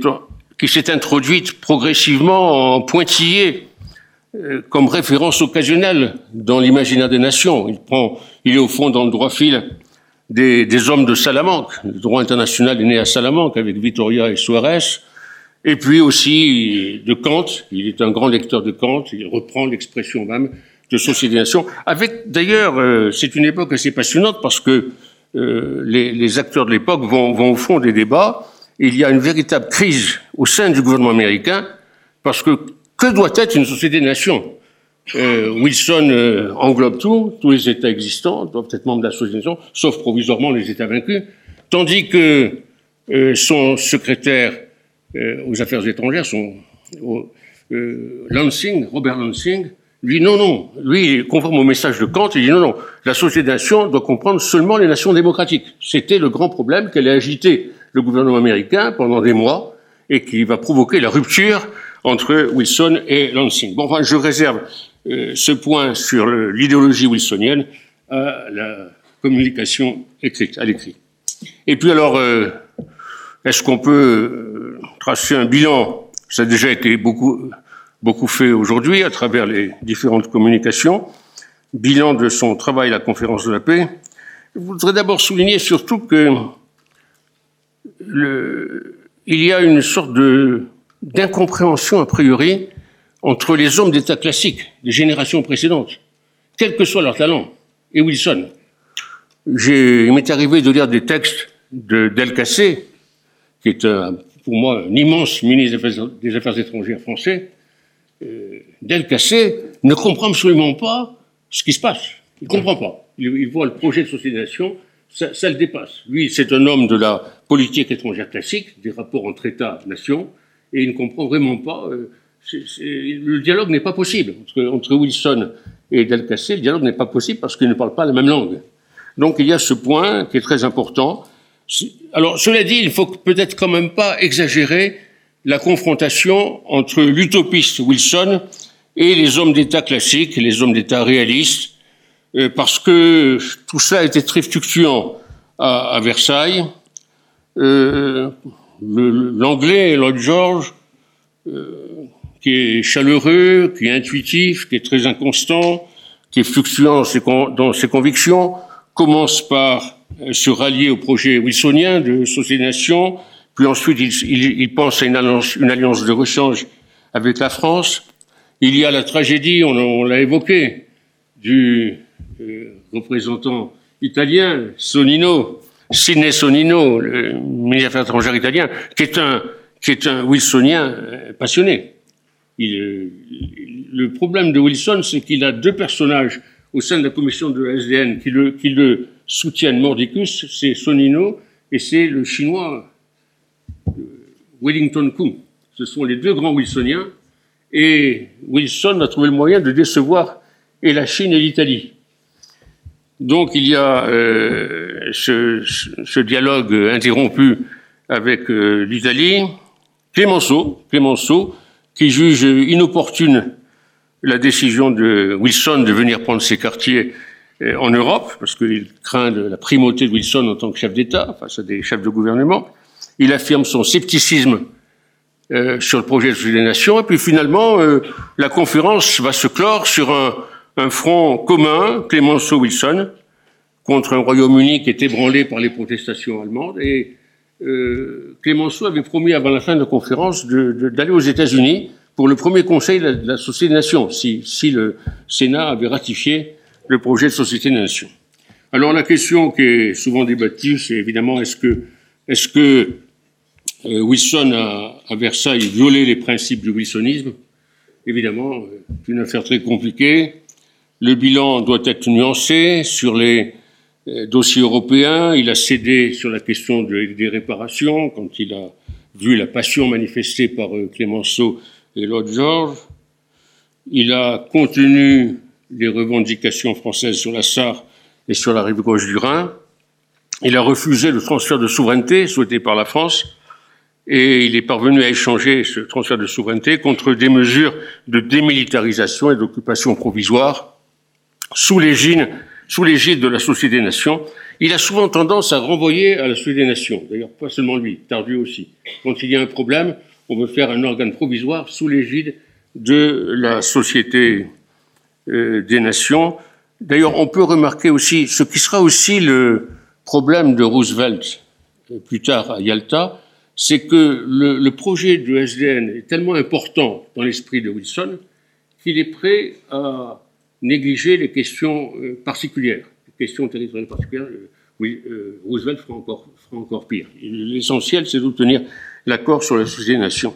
qui s'est introduite progressivement en pointillé euh, comme référence occasionnelle dans l'imaginaire des nations. Il prend, il est au fond dans le droit fil des, des, hommes de Salamanque. Le droit international est né à Salamanque avec Vittoria et Suarez. Et puis aussi de Kant. Il est un grand lecteur de Kant. Il reprend l'expression même de société nation. Avec d'ailleurs, euh, c'est une époque assez passionnante parce que euh, les, les, acteurs de l'époque vont, vont au fond des débats. Il y a une véritable crise au sein du gouvernement américain parce que que doit être une société-nation euh, Wilson euh, englobe tout, tous les États existants doivent être membres de la société-nation, sauf provisoirement les États vaincus, tandis que euh, son secrétaire euh, aux affaires étrangères, son euh, Lansing, Robert Lansing, lui non, non, lui, conforme au message de Kant, il dit non, non, la société-nation doit comprendre seulement les nations démocratiques. C'était le grand problème qu'elle a agité le gouvernement américain pendant des mois et qui va provoquer la rupture entre Wilson et Lansing. Bon, enfin, je réserve euh, ce point sur l'idéologie wilsonienne à la communication écrite, à l'écrit. Et puis alors, euh, est-ce qu'on peut euh, tracer un bilan? Ça a déjà été beaucoup, beaucoup fait aujourd'hui à travers les différentes communications. Bilan de son travail à la conférence de la paix. Je voudrais d'abord souligner surtout que le, il y a une sorte d'incompréhension a priori entre les hommes d'État classiques des générations précédentes, quel que soit leur talent, et Wilson. Il m'est arrivé de lire des textes de Del Cassé, qui est un, pour moi un immense ministre des Affaires, étrangères français. Euh, Del Cassé ne comprend absolument pas ce qui se passe. Il ne comprend pas. Il, voit le projet de société-nation, ça, ça, le dépasse. Lui, c'est un homme de la politique étrangère classique, des rapports entre États-nations, et il ne comprend vraiment pas. Euh, le dialogue n'est pas possible entre, entre Wilson et Delcassé. Le dialogue n'est pas possible parce qu'ils ne parlent pas la même langue. Donc il y a ce point qui est très important. Alors cela dit, il faut peut-être quand même pas exagérer la confrontation entre l'utopiste Wilson et les hommes d'État classiques, les hommes d'État réalistes, euh, parce que tout ça a été très fluctuant à, Versailles. Euh, l'anglais Lloyd George, euh, qui est chaleureux, qui est intuitif, qui est très inconstant, qui est fluctuant dans ses, convictions, commence par se rallier au projet wilsonien de Société-Nation, puis ensuite il, pense à une alliance, une alliance de rechange avec la France. Il y a la tragédie, on, l'a évoqué, du euh, représentant italien, Sonino, Sidney Sonino, le ministre des Affaires étrangères italien, qui est un, qui est un wilsonien euh, passionné. Il, le problème de Wilson, c'est qu'il a deux personnages au sein de la commission de la SDN qui le, qui le soutiennent mordicus, c'est Sonino et c'est le chinois euh, Wellington Koo. Ce sont les deux grands wilsoniens et Wilson a trouvé le moyen de décevoir et la Chine et l'Italie. Donc il y a euh, ce, ce, dialogue interrompu avec euh, l'Italie. Clémenceau, Clémenceau, qui juge inopportune la décision de Wilson de venir prendre ses quartiers euh, en Europe, parce qu'il craint de la primauté de Wilson en tant que chef d'État face à des chefs de gouvernement. Il affirme son scepticisme euh, sur le projet de des Nations, et puis finalement, euh, la conférence va se clore sur un, front commun, Clémenceau-Wilson, contre un Royaume-Uni qui était ébranlé par les protestations allemandes, et euh, Clémenceau avait promis avant la fin de la conférence d'aller aux États-Unis pour le premier conseil de la, Société des Nations, si, si, le Sénat avait ratifié le projet de Société des Nations. Alors la question qui est souvent débattue, c'est évidemment est-ce que, est-ce que euh, Wilson a, à Versailles violé les principes du wilsonisme Évidemment, euh, c'est une affaire très compliquée. Le bilan doit être nuancé sur les euh, dossiers européens. Il a cédé sur la question des réparations quand il a vu la passion manifestée par Clémenceau et Lord George. Il a contenu les revendications françaises sur la Sarre et sur la rive gauche du Rhin. Il a refusé le transfert de souveraineté souhaité par la France et il est parvenu à échanger ce transfert de souveraineté contre des mesures de démilitarisation et d'occupation provisoire sous l'égide sous l'égide de la Société des Nations. Il a souvent tendance à renvoyer à la Société des Nations. D'ailleurs, pas seulement lui, Tardieu aussi. Quand il y a un problème, on veut faire un organe provisoire sous l'égide de la Société euh, des Nations. D'ailleurs, on peut remarquer aussi ce qui sera aussi le problème de Roosevelt euh, plus tard à Yalta, c'est que le, projet de SDN est tellement important dans l'esprit de Wilson qu'il est prêt à négliger les questions euh, particulières, les questions territoriales particulières. Oui, Roosevelt fera encore, pire. L'essentiel, c'est d'obtenir l'accord sur la Société des Nations.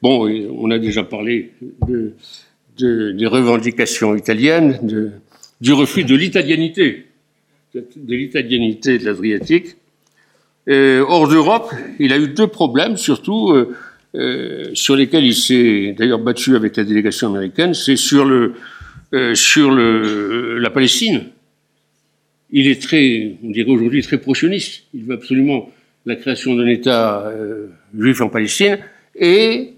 Bon, on a déjà parlé de, de, des revendications italiennes, du refus de l'italianité, de, l'italianité de l'Adriatique. Hors d'Europe, il a eu deux problèmes, surtout euh, euh, sur lesquels il s'est d'ailleurs battu avec la délégation américaine. C'est sur le euh, sur le, la Palestine. Il est très, on dirait aujourd'hui, très pro-sioniste. Il veut absolument la création d'un État euh, juif en Palestine, et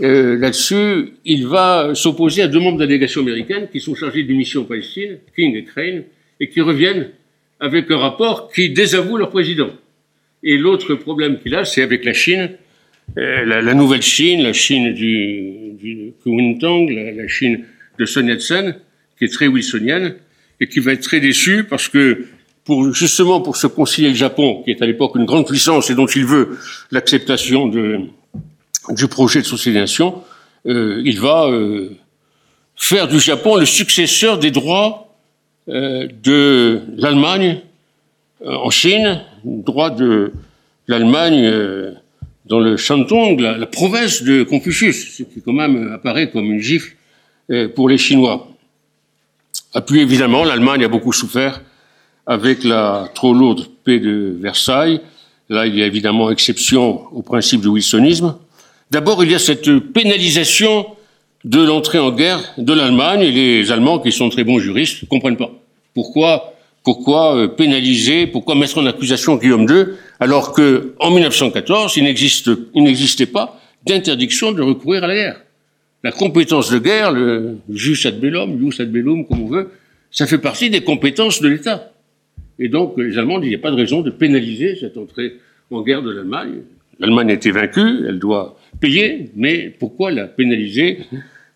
euh, là-dessus, il va s'opposer à deux membres de la délégation américaine qui sont chargés d'une mission en Palestine, King et Crane, et qui reviennent avec un rapport qui désavoue leur président. Et l'autre problème qu'il a, c'est avec la Chine, euh, la, nouvelle Chine, la Chine du, du Kuomintang, la, Chine de Sun Yat-sen, qui est très wilsonienne, et qui va être très déçu parce que pour justement pour se concilier le Japon, qui est à l'époque une grande puissance et dont il veut l'acceptation du projet de société nation, euh, il va euh, faire du Japon le successeur des droits euh, de l'Allemagne euh, en Chine, droit de l'Allemagne euh, dans le Shandong, la, province de Confucius, ce qui quand même apparaît comme une gifle pour les Chinois. Et puis évidemment, l'Allemagne a beaucoup souffert avec la trop lourde paix de Versailles. Là, il y a évidemment exception au principe du wilsonisme. D'abord, il y a cette pénalisation de l'entrée en guerre de l'Allemagne et les Allemands, qui sont très bons juristes, ne comprennent pas. Pourquoi, pourquoi euh, pénaliser, pourquoi mettre en accusation Guillaume II, alors que en 1914, il n'existait pas d'interdiction de recourir à la guerre. La compétence de guerre, le jus ad bellum, jus ad bellum, comme on veut, ça fait partie des compétences de l'État. Et donc, les Allemands qu'il n'y a pas de raison de pénaliser cette entrée en guerre de l'Allemagne. L'Allemagne a été vaincue, elle doit payer, mais pourquoi la pénaliser?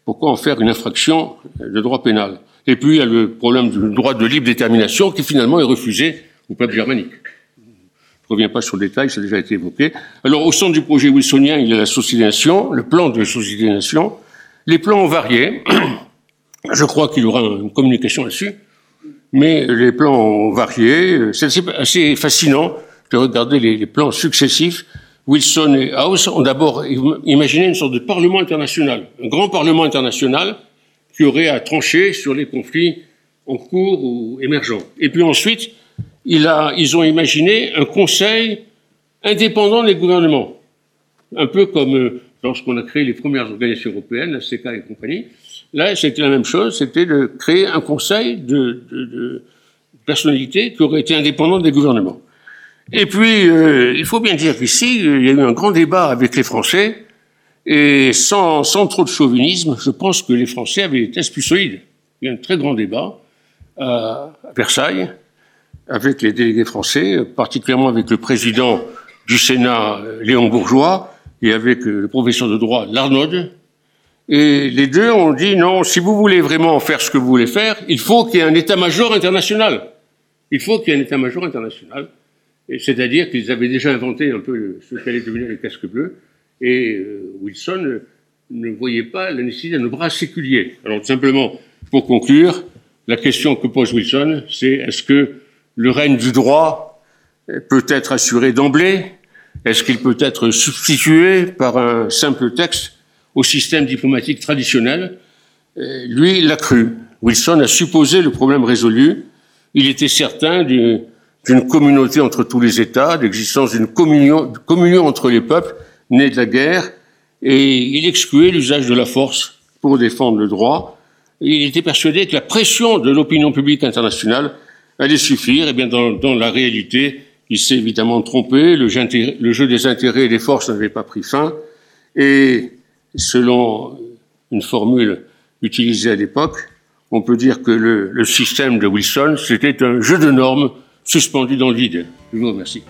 Pourquoi en faire une infraction de droit pénal? Et puis il y a le problème du droit de libre détermination qui finalement est refusé au peuple germanique. Je ne reviens pas sur le détail, ça a déjà été évoqué. Alors au centre du projet wilsonien, il y a la Société des Nations, le plan de la Société des Nations. Les plans ont varié. Je crois qu'il y aura une communication là-dessus. Mais les plans ont varié. C'est assez fascinant de regarder les, plans successifs. Wilson et House ont d'abord imaginé une sorte de parlement international, un grand parlement international qui aurait à trancher sur les conflits en cours ou émergents. Et puis ensuite, ils ont imaginé un conseil indépendant des gouvernements, un peu comme euh, lorsqu'on a créé les premières organisations européennes, la CECA et compagnie. Là, c'était la même chose, c'était de créer un conseil de, personnalités qui aurait été indépendant des gouvernements. Et puis, euh, il faut bien dire qu'ici, il y a eu un grand débat avec les Français, et sans, sans trop de chauvinisme, je pense que les Français avaient des tests plus solides. Il y a eu un très grand débat à Versailles, avec les délégués français, particulièrement avec le président du Sénat, Léon Bourgeois, et avec le professeur de droit Larnaud, et les deux ont dit non, si vous voulez vraiment faire ce que vous voulez faire, il faut qu'il y ait un état-major international. Il faut qu'il y ait un état-major international. C'est-à-dire qu'ils avaient déjà inventé un peu ce qu'allait devenir le casque bleu. Et euh, Wilson ne voyait pas la nécessité d'un bras séculier. Alors, simplement, pour conclure, la question que pose Wilson, c'est est-ce que le règne du droit peut être assuré d'emblée? Est-ce qu'il peut être substitué par un simple texte au système diplomatique traditionnel? Euh, lui l'a cru. Wilson a supposé le problème résolu. Il était certain d'une communauté entre tous les États, d'existence d'une communion entre les peuples née de la guerre, et il excluait l'usage de la force pour défendre le droit. Il était persuadé que la pression de l'opinion publique internationale allait suffire. Et eh bien, dans, la réalité, il s'est évidemment trompé. Le jeu, le jeu des intérêts et des forces n'avait pas pris fin. Et selon une formule utilisée à l'époque, on peut dire que le, système de Wilson, c'était un jeu de normes suspendu dans le vide. Je vous remercie.